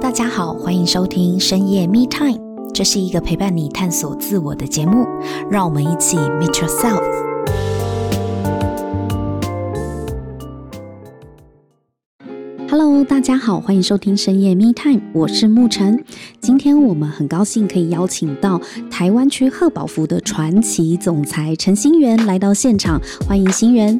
大家好，欢迎收听深夜 Me Time，这是一个陪伴你探索自我的节目，让我们一起 Meet Yourself。Hello，大家好，欢迎收听深夜 Me Time，我是沐晨。今天我们很高兴可以邀请到台湾区贺宝福的传奇总裁陈欣媛来到现场，欢迎欣媛。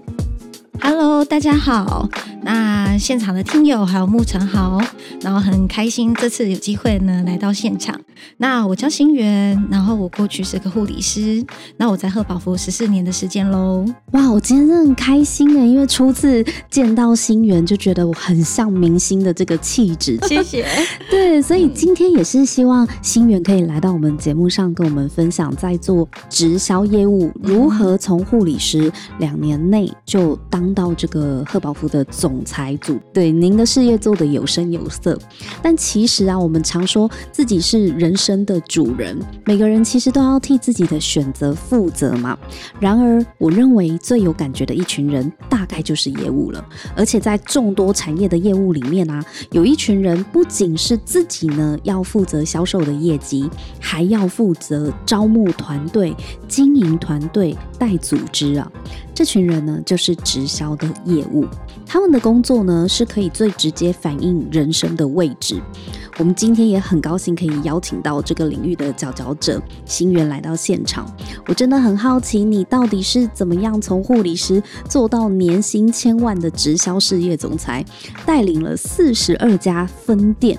Hello，大家好。那现场的听友还有沐晨好，然后很开心这次有机会呢来到现场。那我叫新源，然后我过去是个护理师，那我在贺宝福十四年的时间喽。哇，我今天真的很开心诶，因为初次见到新源就觉得我很像明星的这个气质。谢谢。对，所以今天也是希望新源可以来到我们节目上跟我们分享，在做直销业务如何从护理师两年内就当到这个贺宝福的总。总裁组，对您的事业做得有声有色，但其实啊，我们常说自己是人生的主人，每个人其实都要替自己的选择负责嘛。然而，我认为最有感觉的一群人，大概就是业务了。而且在众多产业的业务里面啊，有一群人不仅是自己呢要负责销售的业绩，还要负责招募团队、经营团队、带组织啊。这群人呢，就是直销的业务。他们的工作呢，是可以最直接反映人生的位置。我们今天也很高兴可以邀请到这个领域的佼佼者欣媛来到现场。我真的很好奇，你到底是怎么样从护理师做到年薪千万的直销事业总裁，带领了四十二家分店？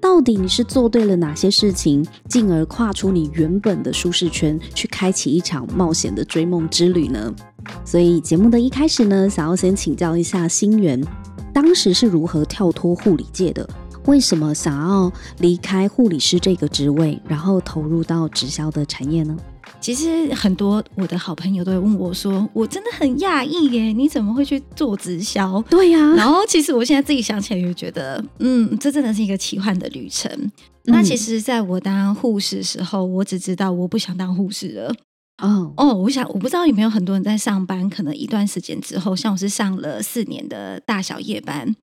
到底你是做对了哪些事情，进而跨出你原本的舒适圈，去开启一场冒险的追梦之旅呢？所以节目的一开始呢，想要先请教一下新源，当时是如何跳脱护理界的？为什么想要离开护理师这个职位，然后投入到直销的产业呢？其实很多我的好朋友都会问我说：“我真的很讶异耶，你怎么会去做直销？”对呀、啊，然后其实我现在自己想起来，就觉得，嗯，这真的是一个奇幻的旅程。嗯、那其实，在我当护士的时候，我只知道我不想当护士了。哦哦，我想我不知道有没有很多人在上班，可能一段时间之后，像我是上了四年的大小夜班，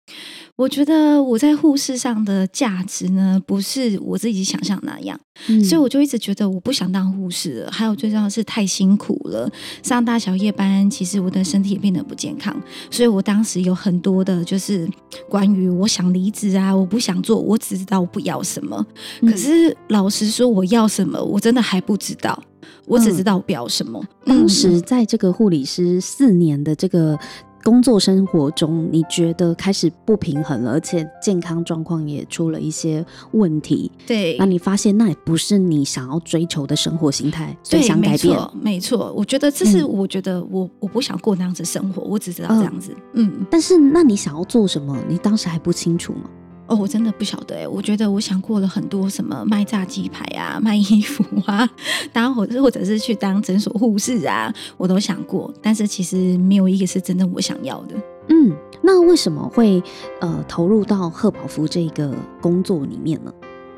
我觉得我在护士上的价值呢，不是我自己想象那样，嗯，所以我就一直觉得我不想当护士了。还有最重要的是太辛苦了，上大小夜班，其实我的身体也变得不健康，所以我当时有很多的就是关于我想离职啊，我不想做，我只知道我不要什么，可是老实说我要什么，我真的还不知道。我只知道我不要什么。嗯、当时在这个护理师四年的这个工作生活中，你觉得开始不平衡了，而且健康状况也出了一些问题。对，那你发现那也不是你想要追求的生活形态，所以想改变。没错，我觉得这是我觉得我、嗯、我不想过那样子生活，我只知道这样子。嗯，嗯，但是那你想要做什么？你当时还不清楚吗？哦，我真的不晓得哎，我觉得我想过了很多，什么卖炸鸡排啊，卖衣服啊，当或或者是去当诊所护士啊，我都想过，但是其实没有一个是真正我想要的。嗯，那为什么会呃投入到贺宝芙这个工作里面呢？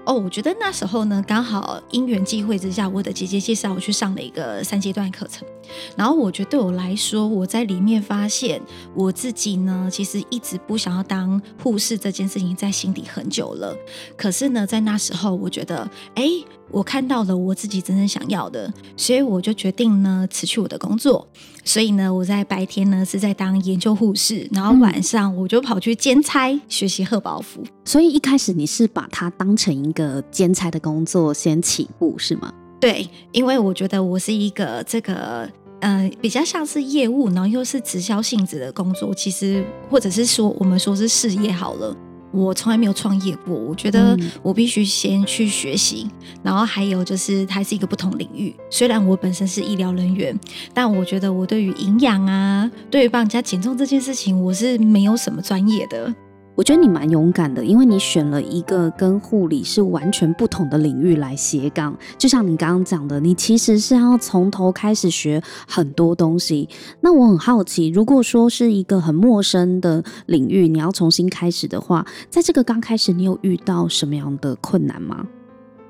哦，我觉得那时候呢，刚好因缘际会之下，我的姐姐介绍我去上了一个三阶段课程。然后我觉得对我来说，我在里面发现我自己呢，其实一直不想要当护士这件事情在心底很久了。可是呢，在那时候，我觉得，哎。我看到了我自己真正想要的，所以我就决定呢辞去我的工作。所以呢，我在白天呢是在当研究护士，然后晚上我就跑去兼差学习贺宝福。所以一开始你是把它当成一个兼差的工作先起步是吗？对，因为我觉得我是一个这个呃比较像是业务，然后又是直销性质的工作，其实或者是说我们说是事业好了。我从来没有创业过，我觉得我必须先去学习，嗯，然后还有就是它是一个不同领域。虽然我本身是医疗人员，但我觉得我对于营养啊，对于帮人家减重这件事情，我是没有什么专业的。我觉得你蛮勇敢的，因为你选了一个跟护理是完全不同的领域来斜杠。就像你刚刚讲的，你其实是要从头开始学很多东西。那我很好奇，如果说是一个很陌生的领域，你要重新开始的话，在这个刚开始，你有遇到什么样的困难吗？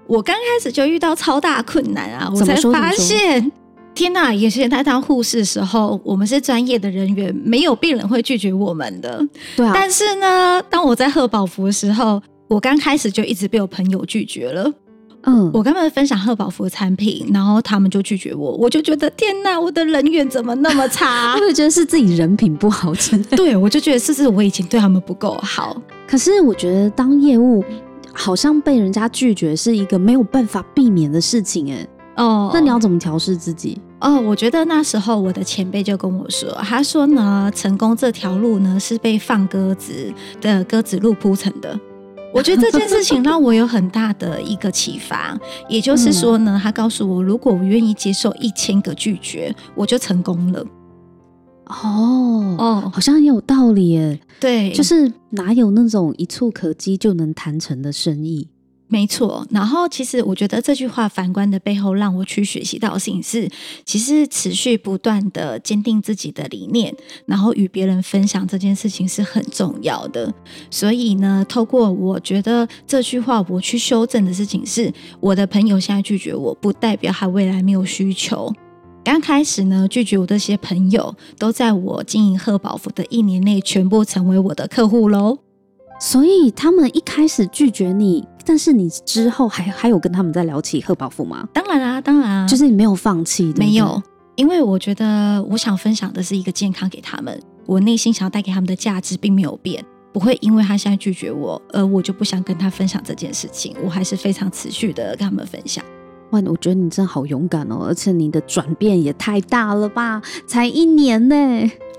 我刚开始就遇到超大困难啊！我才发现。天呐！以前在当护士的时候，我们是专业的人员，没有病人会拒绝我们的。对啊。但是呢，当我在贺宝福的时候，我刚开始就一直被我朋友拒绝了。嗯，我跟他们分享贺宝福的产品，然后他们就拒绝我，我就觉得天哪，我的人缘怎么那么差？我就觉得是自己人品不好，真的。对，我就觉得是不是我以前对他们不够好？可是我觉得当业务好像被人家拒绝是一个没有办法避免的事情，哎。哦，那你要怎么调试自己？哦，我觉得那时候我的前辈就跟我说，他说呢，成功这条路呢是被放鸽子的鸽子路铺成的。我觉得这件事情让我有很大的一个启发，也就是说呢，他告诉我，如果我愿意接受一千个拒绝，我就成功了。哦哦，好像很有道理耶。对，就是哪有那种一触可几就能谈成的生意？没错，然后其实我觉得这句话反观的背后，让我去学习到的事情是，其实持续不断的坚定自己的理念，然后与别人分享这件事情是很重要的。所以呢，透过我觉得这句话，我去修正的事情是，我的朋友现在拒绝我，不代表他未来没有需求。刚开始呢，拒绝我这些朋友，都在我经营贺宝福的一年内，全部成为我的客户喽。所以他们一开始拒绝你，但是你之后还还有跟他们在聊起贺宝富吗？当然啊，当然啊，就是你没有放弃，对对没有，因为我觉得我想分享的是一个健康给他们，我内心想要带给他们的价值并没有变，不会因为他现在拒绝我，而我就不想跟他分享这件事情，我还是非常持续的跟他们分享。哇，我觉得你真的好勇敢哦，而且你的转变也太大了吧，才一年呢。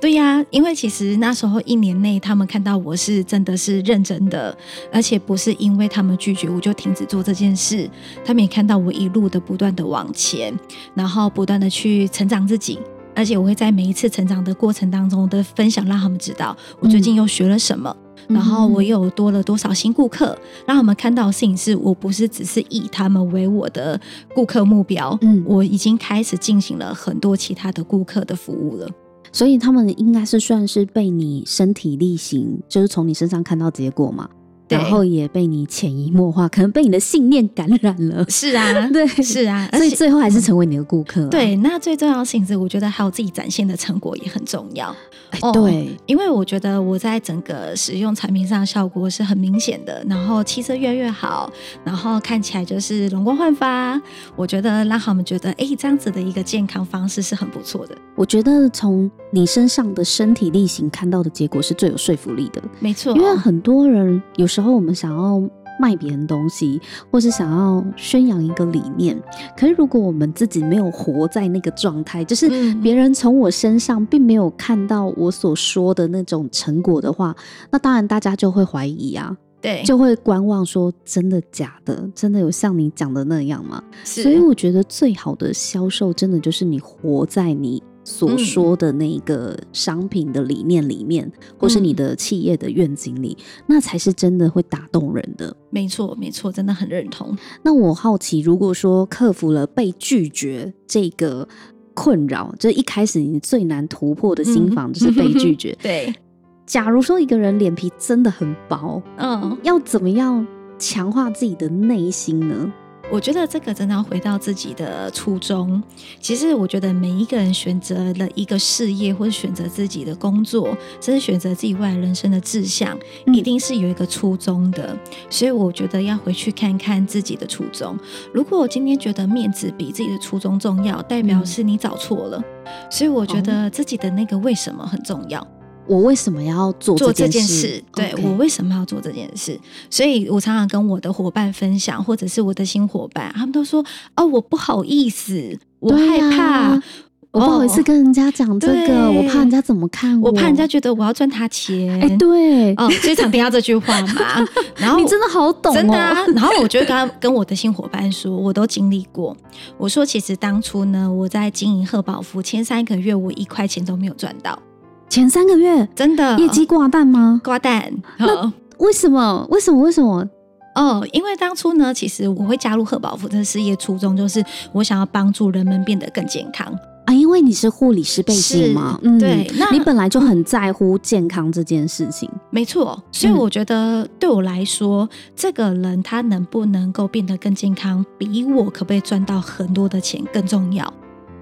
对呀，因为其实那时候一年内，他们看到我是真的是认真的，而且不是因为他们拒绝我就停止做这件事。他们也看到我一路的不断的往前，然后不断的去成长自己，而且我会在每一次成长的过程当中的分享，让他们知道我最近又学了什么，嗯、然后我又多了多少新顾客，让他们看到的事情是我不是只是以他们为我的顾客目标，嗯，我已经开始进行了很多其他的顾客的服务了。所以他们应该是算是被你身体力行，就是从你身上看到结果嘛。然后也被你潜移默化，可能被你的信念感染了。是啊，对，是啊，所以最后还是成为你的顾客。对，那最重要的是，我觉得还有自己展现的成果也很重要。哎，对，因为我觉得我在整个使用产品上效果是很明显的，然后气色越来越好，然后看起来就是容光焕发。我觉得让他们觉得，哎，这样子的一个健康方式是很不错的。我觉得从你身上的身体力行看到的结果是最有说服力的。没错，因为很多人有时候。我们想要卖别人东西，或是想要宣扬一个理念，可是如果我们自己没有活在那个状态，就是别人从我身上并没有看到我所说的那种成果的话，那当然大家就会怀疑啊，对，就会观望说真的假的，真的有像你讲的那样吗？所以我觉得最好的销售，真的就是你活在你。所说的那个商品的理念里面，嗯、或是你的企业的愿景里，那才是真的会打动人的。没错，没错，真的很认同。那我好奇，如果说克服了被拒绝这个困扰，就一开始你最难突破的心防就是被拒绝。嗯、对，假如说一个人脸皮真的很薄，嗯，要怎么样强化自己的内心呢？我觉得这个真的要回到自己的初衷。其实，我觉得每一个人选择了一个事业，或者选择自己的工作，甚至选择自己未来人生的志向，一定是有一个初衷的。所以，我觉得要回去看看自己的初衷。如果我今天觉得面子比自己的初衷重要，代表是你找错了。所以，我觉得自己的那个为什么很重要。我为什么要做这件事？对我为什么要做这件事？所以我常常跟我的伙伴分享，或者是我的新伙伴，他们都说：“哦，我不好意思，我害怕，啊、我不好意思跟人家讲这个，哦、我怕人家怎么看我，我怕人家觉得我要赚他钱。”哎，对，哦，经常听到这句话嘛。然后你真的好懂、哦，真的、啊。然后我就跟他跟我的新伙伴说，我都经历过。我说，其实当初呢，我在经营贺宝芙前三个月，我一块钱都没有赚到。前三个月真的业绩挂蛋吗？挂蛋。那为什么？为什么？为什么？哦，因为当初呢，其实我会加入贺宝福这事业，初衷就是我想要帮助人们变得更健康啊。因为你是护理师背景嘛，嗯，对，那你本来就很在乎健康这件事情。没错，所以我觉得对我来说，嗯、这个人他能不能够变得更健康，比我可不可以赚到很多的钱更重要。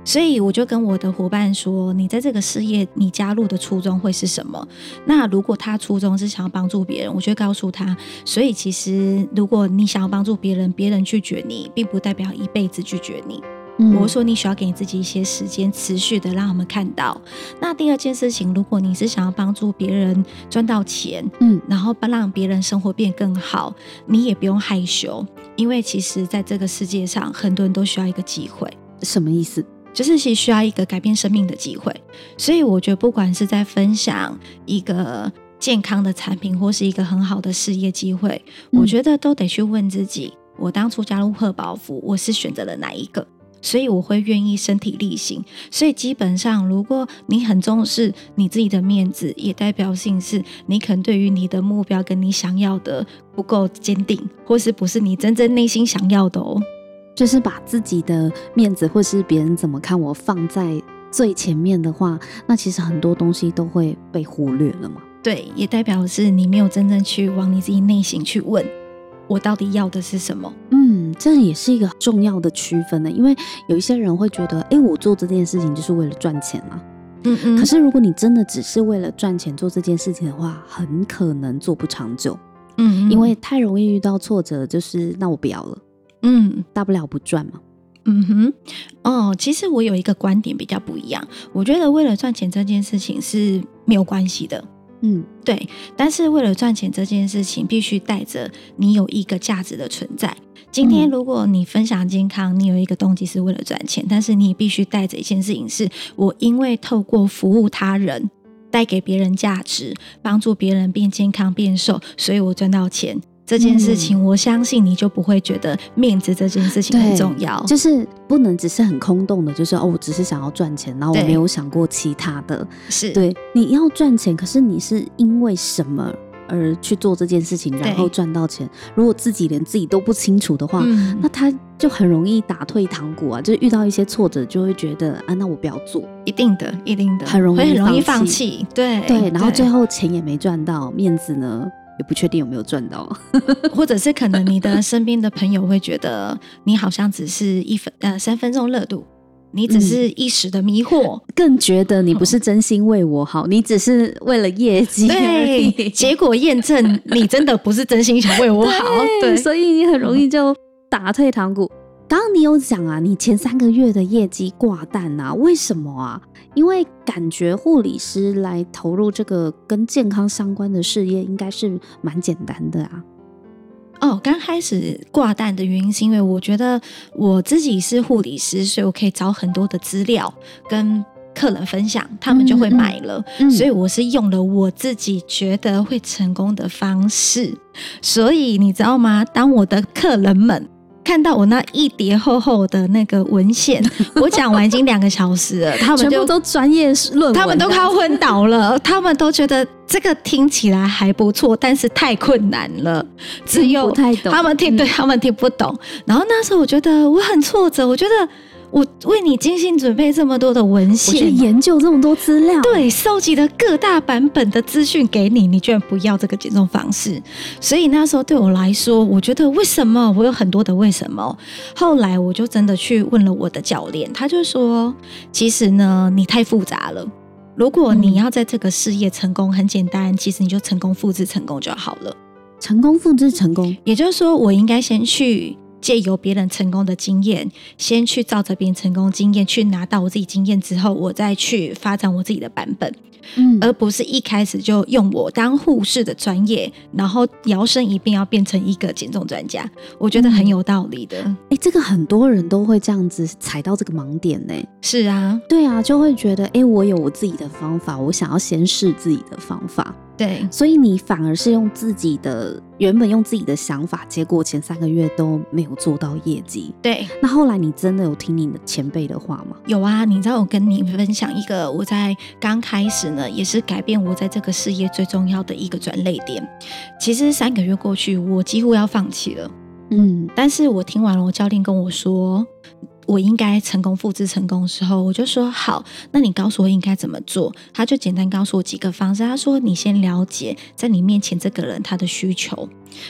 所以我就跟我的伙伴说：“你在这个事业，你加入的初衷会是什么？那如果他初衷是想要帮助别人，我就告诉他。所以其实，如果你想要帮助别人，别人拒绝你，并不代表一辈子拒绝你。嗯、我说你需要给你自己一些时间，持续的让我们看到。那第二件事情，如果你是想要帮助别人赚到钱，嗯，然后帮让别人生活变更好，你也不用害羞，因为其实在这个世界上，很多人都需要一个机会。什么意思？”就是其需要一个改变生命的机会，所以我觉得不管是在分享一个健康的产品，或是一个很好的事业机会，嗯、我觉得都得去问自己：我当初加入贺宝福，我是选择了哪一个？所以我会愿意身体力行。所以基本上，如果你很重视你自己的面子，也代表性是你可能对于你的目标跟你想要的不够坚定，或是不是你真正内心想要的哦。就是把自己的面子，或是别人怎么看我放在最前面的话，那其实很多东西都会被忽略了嘛。对，也代表是你没有真正去往你自己内心去问，我到底要的是什么？嗯，这也是一个重要的区分呢。因为有一些人会觉得，哎，我做这件事情就是为了赚钱嘛。嗯嗯。可是如果你真的只是为了赚钱做这件事情的话，很可能做不长久。嗯嗯。因为太容易遇到挫折，就是那我不要了。嗯，大不了不赚嘛。嗯哼，哦，其实我有一个观点比较不一样。我觉得为了赚钱这件事情是没有关系的。嗯，对。但是为了赚钱这件事情，必须带着你有一个价值的存在。今天如果你分享健康，你有一个动机是为了赚钱，但是你必须带着一件事情是：我因为透过服务他人，带给别人价值，帮助别人变健康、变瘦，所以我赚到钱。这件事情，我相信你就不会觉得面子这件事情很重要，就是不能只是很空洞的，就是哦，我只是想要赚钱，然后我没有想过其他的。是对，你要赚钱，可是你是因为什么而去做这件事情，然后赚到钱？如果自己连自己都不清楚的话，嗯，那他就很容易打退堂鼓啊，就是遇到一些挫折就会觉得啊，那我不要做，一定的，一定的，很容易很容易放弃。对对，然后最后钱也没赚到，面子呢？也不确定有没有赚到，或者是可能你的身边的朋友会觉得你好像只是一分呃三分钟热度，你只是一时的迷惑，嗯，更觉得你不是真心为我好，你只是为了业绩。对，结果验证你真的不是真心想为我好，对，对，所以你很容易就打退堂鼓。刚刚你有讲啊，你前三个月的业绩挂蛋啊，为什么啊？因为感觉护理师来投入这个跟健康相关的事业，应该是蛮简单的啊。哦，刚开始挂蛋的原因是因为我觉得我自己是护理师，所以我可以找很多的资料跟客人分享，他们就会买了。嗯嗯、所以我是用了我自己觉得会成功的方式。所以你知道吗？当我的客人们。看到我那一叠厚厚的那个文献，我讲完已经两个小时了，他们就全部都专业论文，他们都快要昏倒了，他们都觉得这个听起来还不错，但是太困难了，只有他们听对，他们听不懂。然后那时候我觉得我很挫折，我觉得。我为你精心准备这么多的文献，去研究这么多资料，对，收集了各大版本的资讯给你，你居然不要这个减重方式。所以那时候对我来说，我觉得为什么我有很多的为什么。后来我就真的去问了我的教练，他就说，其实呢，你太复杂了。如果你要在这个事业成功，很简单，其实你就成功复制成功就好了。成功复制成功，也就是说，我应该先去。借由别人成功的经验，先去照着别人成功经验去拿到我自己经验之后，我再去发展我自己的版本，嗯，而不是一开始就用我当护士的专业，然后摇身一变要变成一个减重专家，我觉得很有道理的。哎、欸，这个很多人都会这样子踩到这个盲点呢。是啊，对啊，就会觉得，哎、欸，我有我自己的方法，我想要先试自己的方法。对，所以你反而是用自己的原本用自己的想法，结果前三个月都没有做到业绩。对，那后来你真的有听你的前辈的话吗？有啊，你知道我跟你分享一个，我在刚开始呢，也是改变我在这个事业最重要的一个转捩点。其实三个月过去，我几乎要放弃了。嗯，但是我听完了，我教练跟我说，我应该成功复制成功的时候，我就说好，那你告诉我应该怎么做？他就简单告诉我几个方式。他说，你先了解在你面前这个人他的需求，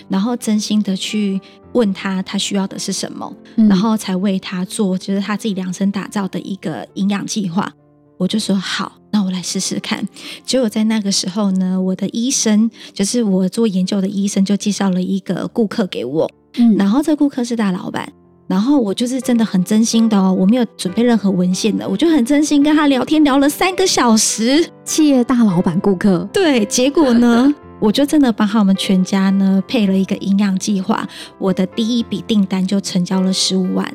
然后真心的去问他他需要的是什么，嗯、然后才为他做，就是他自己量身打造的一个营养计划。我就说好，那我来试试看。结果在那个时候呢，我的医生就是我做研究的医生，就介绍了一个顾客给我。嗯，然后这顾客是大老板，然后我就是真的很真心的哦，我没有准备任何文献的，我就很真心跟他聊天，聊了三个小时。企业大老板顾客，对，结果呢，我就真的帮他们全家呢配了一个营养计划，我的第一笔订单就成交了十五万。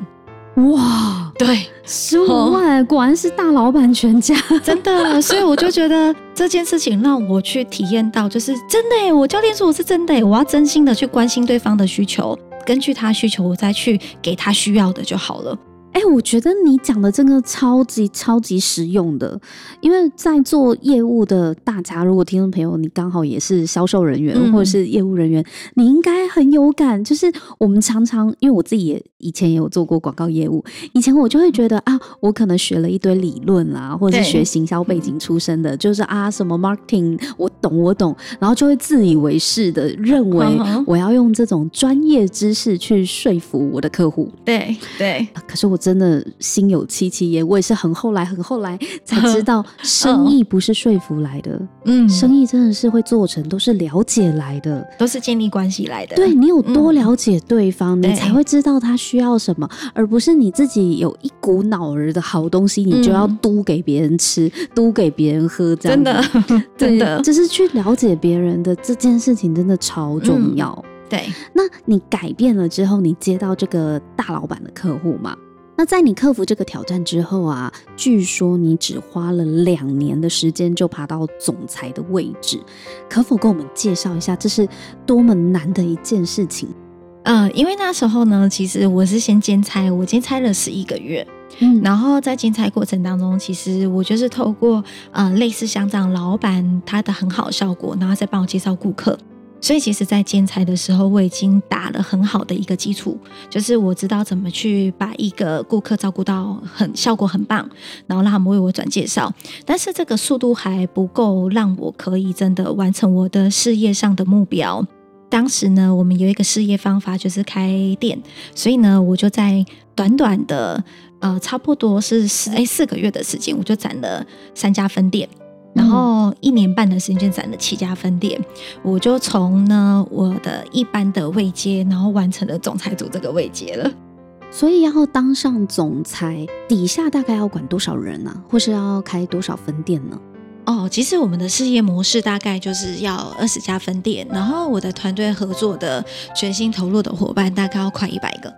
哇，对，十五万，哦，果然是大老板全家，真的。所以我就觉得这件事情让我去体验到，就是真的哎。我教练说我是真的哎，我要真心的去关心对方的需求，根据他需求，我再去给他需要的就好了。哎、欸，我觉得你讲的这个超级超级实用的，因为在做业务的大家，如果听众朋友你刚好也是销售人员或者是业务人员，嗯、你应该很有感。就是我们常常，因为我自己也以前也有做过广告业务，以前我就会觉得啊，我可能学了一堆理论啦，或者是学行销背景出身的，就是啊什么 marketing 我懂我懂，然后就会自以为是的认为我要用这种专业知识去说服我的客户。对对、啊，可是我。真的心有戚戚焉，我也是很后来很后来才知道，生意不是说服来的，嗯，生意真的是会做成，都是了解来的，都是建立关系来的。对，你有多了解对方，嗯，你才会知道他需要什么，而不是你自己有一股脑儿的好东西，你就要嘟给别人吃，嘟给别人喝，这样。真的，真的，就是去了解别人的这件事情，真的超重要。嗯，对，那你改变了之后，你接到这个大老板的客户吗？那在你克服这个挑战之后啊，据说你只花了两年的时间就爬到总裁的位置，可否跟我们介绍一下这是多么难的一件事情？嗯，因为那时候呢，其实我是先兼差，我兼差了十一个月，嗯，然后在兼差过程当中，其实我就是透过呃类似像这样老板他的很好的效果，然后再帮我介绍顾客。所以其实，在兼差的时候，我已经打了很好的一个基础，就是我知道怎么去把一个顾客照顾到很效果很棒，然后让他们为我转介绍。但是这个速度还不够，让我可以真的完成我的事业上的目标。当时呢，我们有一个事业方法就是开店，所以呢，我就在短短的呃，差不多是四哎四个月的时间，我就攒了三家分店。然后一年半的时间就攒了七家分店，我就从呢我的一般的位阶，然后完成了总裁组这个位阶了。所以要当上总裁，底下大概要管多少人呢？啊？或是要开多少分店呢？哦，其实我们的事业模式大概就是要二十家分店，然后我的团队合作的全心投入的伙伴大概要快一百个。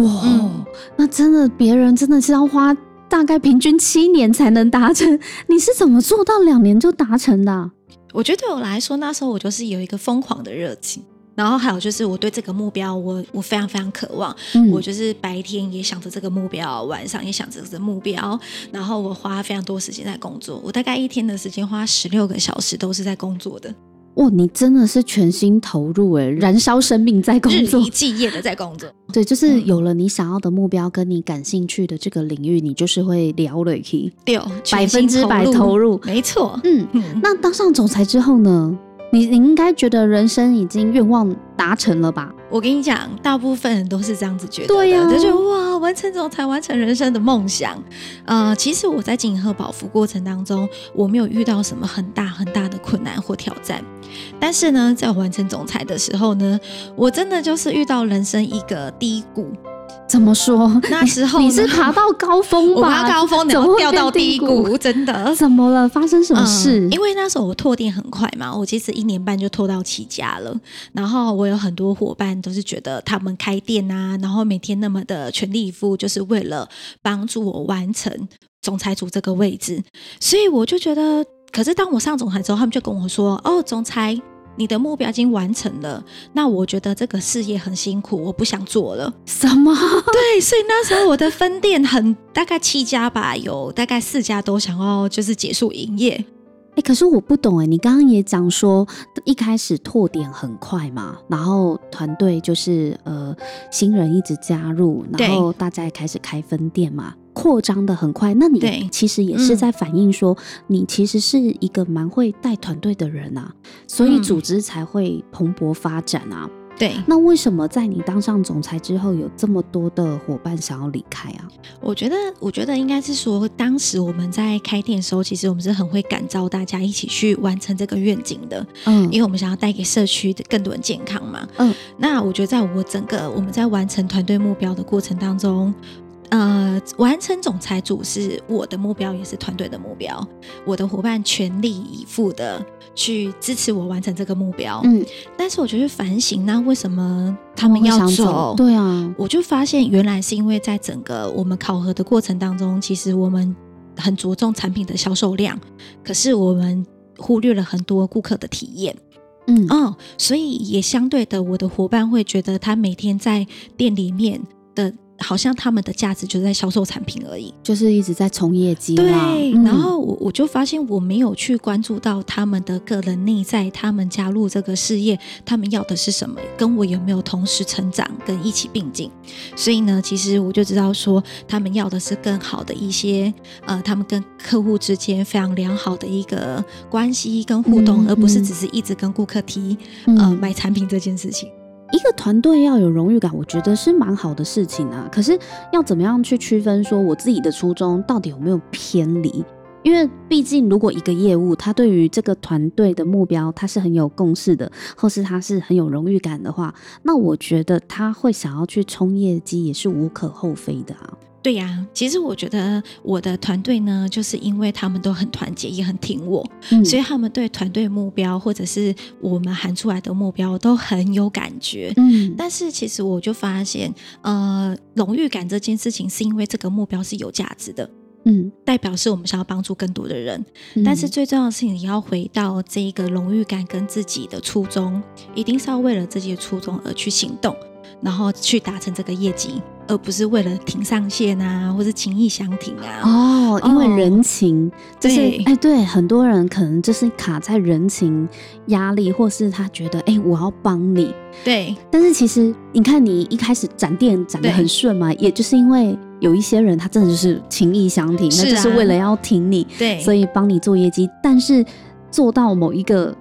哇，嗯，那真的别人真的是要花。大概平均七年才能达成，你是怎么做到两年就达成的啊？我觉得对我来说，那时候我就是有一个疯狂的热情，然后还有就是我对这个目标我，我我非常非常渴望。嗯，我就是白天也想着这个目标，晚上也想着这个目标，然后我花非常多时间在工作。我大概一天的时间花十六个小时都是在工作的。哇，你真的是全心投入诶，燃烧生命在工作，日以继夜的在工作。对，就是有了你想要的目标，跟你感兴趣的这个领域，你就是会聊了去，对，百分之百投入，没错。嗯，那当上总裁之后呢？你你应该觉得人生已经愿望达成了吧？我跟你讲，大部分人都是这样子觉得的，对呀、啊，就觉得哇，完成总裁，完成人生的梦想。呃，其实我在经营贺宝芙过程当中，我没有遇到什么很大很大的困难或挑战。但是呢，在完成总裁的时候呢，我真的就是遇到人生一个低谷。怎么说？那时候你是爬到高峰吧？我爬高峰，然后掉到低谷，真的？怎么了？发生什么事？嗯，因为那时候我拓店很快嘛，我其实一年半就拓到起家了。然后我有很多伙伴都是觉得他们开店啊，然后每天那么的全力以赴，就是为了帮助我完成总裁组这个位置。所以我就觉得，可是当我上总裁之后，他们就跟我说：“哦，总裁。”你的目标已经完成了，那我觉得这个事业很辛苦，我不想做了。什么？对，所以那时候我的分店很大概七家吧，有大概四家都想要就是结束营业。哎，可是我不懂哎，你刚刚也讲说一开始拓点很快嘛，然后团队就是呃新人一直加入，然后大家也开始开分店嘛，扩张的很快。那你其实也是在反映说，你其实是一个蛮会带团队的人啊，所以组织才会蓬勃发展啊。对，那为什么在你当上总裁之后，有这么多的伙伴想要离开啊？我觉得，我觉得应该是说，当时我们在开店的时候，其实我们是很会感召大家一起去完成这个愿景的。嗯，因为我们想要带给社区的更多人健康嘛。嗯，那我觉得，在我整个我们在完成团队目标的过程当中。呃，完成总裁组是我的目标，也是团队的目标。我的伙伴全力以赴的去支持我完成这个目标。嗯，但是我就去反省，那为什么他们要走？走对啊，我就发现原来是因为在整个我们考核的过程当中，其实我们很着重产品的销售量，可是我们忽略了很多顾客的体验。嗯哦，所以也相对的，我的伙伴会觉得他每天在店里面的。好像他们的价值就在销售产品而已，就是一直在冲业绩。对，然后我我就发现我没有去关注到他们的个人内在，他们加入这个事业，他们要的是什么，跟我有没有同时成长，跟一起并进。所以呢，其实我就知道说，他们要的是更好的一些，呃，他们跟客户之间非常良好的一个关系跟互动，嗯嗯、而不是只是一直跟顾客提，呃，买产品这件事情。一个团队要有荣誉感，我觉得是蛮好的事情啊。可是要怎么样去区分说我自己的初衷到底有没有偏离？因为毕竟如果一个业务他对于这个团队的目标他是很有共识的，或是他是很有荣誉感的话，那我觉得他会想要去冲业绩也是无可厚非的啊。对呀、啊，其实我觉得我的团队呢，就是因为他们都很团结，也很挺我，嗯、所以他们对团队目标或者是我们喊出来的目标都很有感觉。嗯，但是其实我就发现，呃，荣誉感这件事情是因为这个目标是有价值的，嗯，代表是我们想要帮助更多的人。嗯、但是最重要的是，你要回到这一个荣誉感跟自己的初衷，一定是要为了自己的初衷而去行动。然后去达成这个业绩，而不是为了停上线啊，或是情意相挺啊。哦，因为人情，哦、就是哎对，对，很多人可能就是卡在人情压力，或是他觉得哎，我要帮你。对。但是其实你看，你一开始展店展得很顺嘛，也就是因为有一些人他真的就是情意相挺，啊、那就是为了要挺你，对，所以帮你做业绩。但是做到某一个。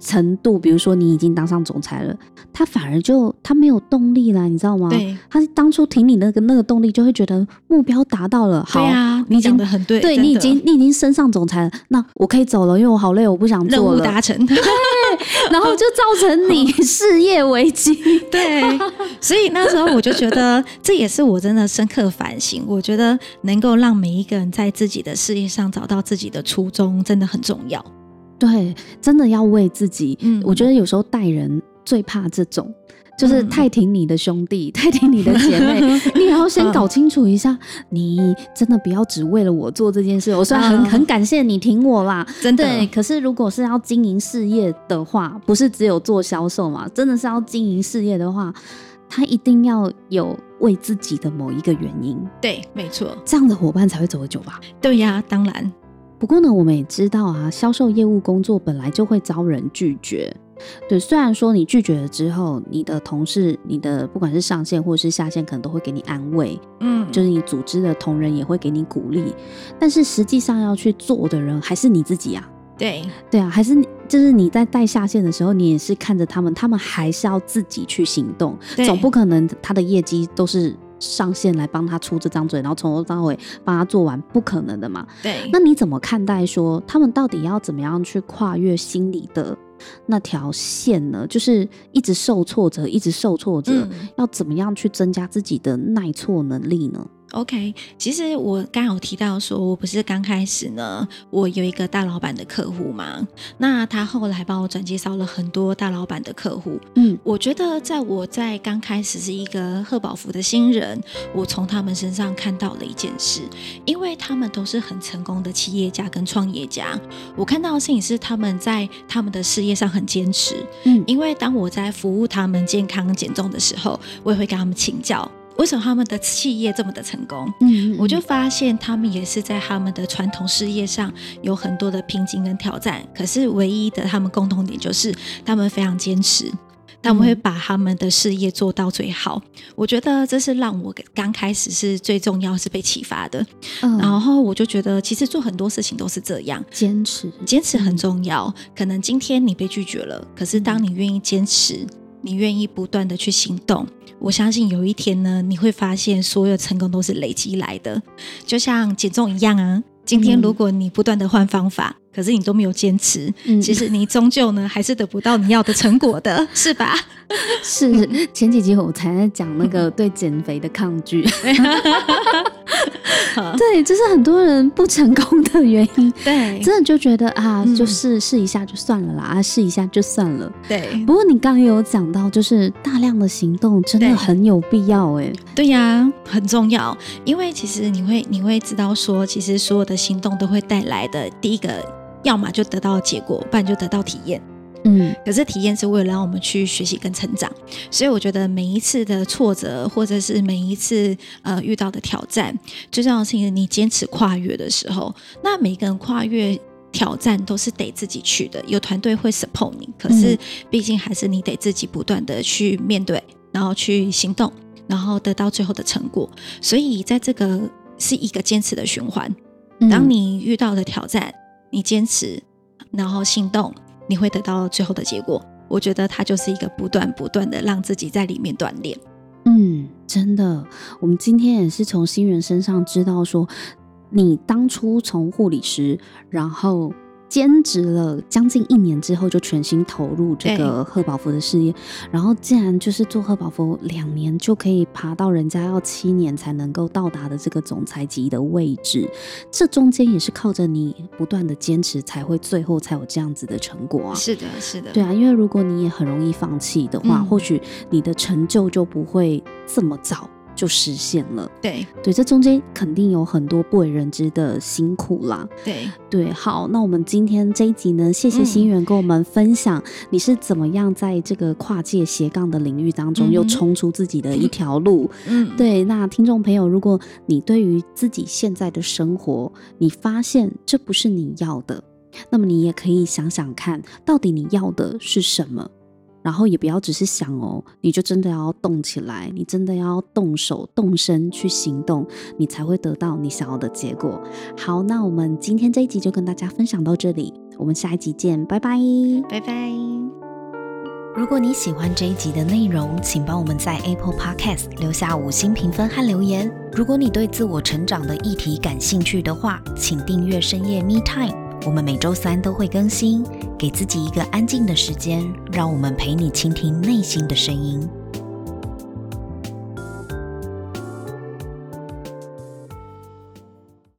程度，比如说你已经当上总裁了，他反而就他没有动力了，你知道吗？对，他当初挺你那个那个动力，就会觉得目标达到了。好，对啊，你讲的很对，对，你已经你已经升上总裁了，那我可以走了，因为我好累，我不想做了。任务达成，对，然后就造成你事业危机。对，所以那时候我就觉得，这也是我真的深刻反省。我觉得能够让每一个人在自己的事业上找到自己的初衷，真的很重要。对，真的要为自己。嗯，我觉得有时候带人最怕这种，就是太挺你的兄弟，嗯、太挺你的姐妹，你也要先搞清楚一下，嗯、你真的不要只为了我做这件事。我虽然很、嗯、很感谢你挺我啦，真的。对，可是如果是要经营事业的话，不是只有做销售嘛？真的是要经营事业的话，他一定要有为自己的某一个原因。对，没错，这样的伙伴才会走得久吧？对呀，当然。不过呢，我们也知道啊，销售业务工作本来就会遭人拒绝。对，虽然说你拒绝了之后，你的同事、你的不管是上线或者是下线，可能都会给你安慰，嗯，就是你组织的同仁也会给你鼓励。但是实际上要去做的人还是你自己啊。对，对啊，还是就是你在带下线的时候，你也是看着他们，他们还是要自己去行动，总不可能他的业绩都是。上线来帮他出这张嘴，然后从头到尾帮他做完，不可能的嘛。对，那你怎么看待说他们到底要怎么样去跨越心里的那条线呢？就是一直受挫折，一直受挫折，嗯、要怎么样去增加自己的耐挫能力呢？OK，其实我刚好提到说，我不是刚开始呢，我有一个大老板的客户嘛，那他后来帮我转介绍了很多大老板的客户。嗯，我觉得在我在刚开始是一个贺宝福的新人，我从他们身上看到了一件事，因为他们都是很成功的企业家跟创业家，我看到的事情是他们在他们的事业上很坚持。嗯，因为当我在服务他们健康减重的时候，我也会跟他们请教。为什么他们的企业这么的成功？嗯，我就发现他们也是在他们的传统事业上有很多的瓶颈跟挑战，可是唯一的他们共同点就是他们非常坚持。他们会把他们的事业做到最好，我觉得这是让我刚开始是最重要，是被启发的。嗯，然后我就觉得，其实做很多事情都是这样，坚持，坚持很重要。可能今天你被拒绝了，可是当你愿意坚持，你愿意不断的去行动，我相信有一天呢，你会发现所有成功都是累积来的，就像减重一样啊。今天如果你不断的换方法，可是你都没有坚持，嗯、其实你终究呢还是得不到你要的成果的，是吧？是前几集我才在讲那个对减肥的抗拒，对，这是很多人不成功的原因。对，真的就觉得啊，就试试一下就算了啦，啊，试一下就算了。对。不过你刚刚有讲到，就是大量的行动真的很有必要哎。对呀，很重要，因为其实你会你会知道说，其实所有的行动都会带来的第一个。要么就得到结果，不然就得到体验。嗯，可是体验是为了让我们去学习跟成长，所以我觉得每一次的挫折，或者是每一次呃遇到的挑战，最重要的是你坚持跨越的时候，那每个人跨越挑战都是得自己去的，有团队会 support 你，可是毕竟还是你得自己不断的去面对，然后去行动，然后得到最后的成果。所以在这个是一个坚持的循环，当你遇到的挑战。你坚持，然后行动，你会得到最后的结果。我觉得它就是一个不断不断的让自己在里面锻炼。嗯，真的，我们今天也是从新人身上知道说，你当初从护理师，然后。兼职了将近一年之后，就全心投入这个贺宝福的事业。然后，竟然就是做贺宝福两年就可以爬到人家要七年才能够到达的这个总裁级的位置，这中间也是靠着你不断的坚持，才会最后才有这样子的成果啊！是的，是的，对啊，因为如果你也很容易放弃的话，嗯、或许你的成就就不会这么早。就实现了，对对，这中间肯定有很多不为人知的辛苦啦。对对，好，那我们今天这一集呢，谢谢心源跟我们分享你是怎么样在这个跨界斜杠的领域当中又冲出自己的一条路。嗯，对，那听众朋友，如果你对于自己现在的生活，你发现这不是你要的，那么你也可以想想看，到底你要的是什么。然后也不要只是想哦，你就真的要动起来，你真的要动手动身去行动，你才会得到你想要的结果。好，那我们今天这一集就跟大家分享到这里，我们下一集见，拜拜，拜拜。如果你喜欢这一集的内容，请帮我们在 Apple Podcast 留下五星评分和留言。如果你对自我成长的议题感兴趣的话，请订阅深夜 Me Time。我们每周三都会更新，给自己一个安静的时间，让我们陪你倾听内心的声音。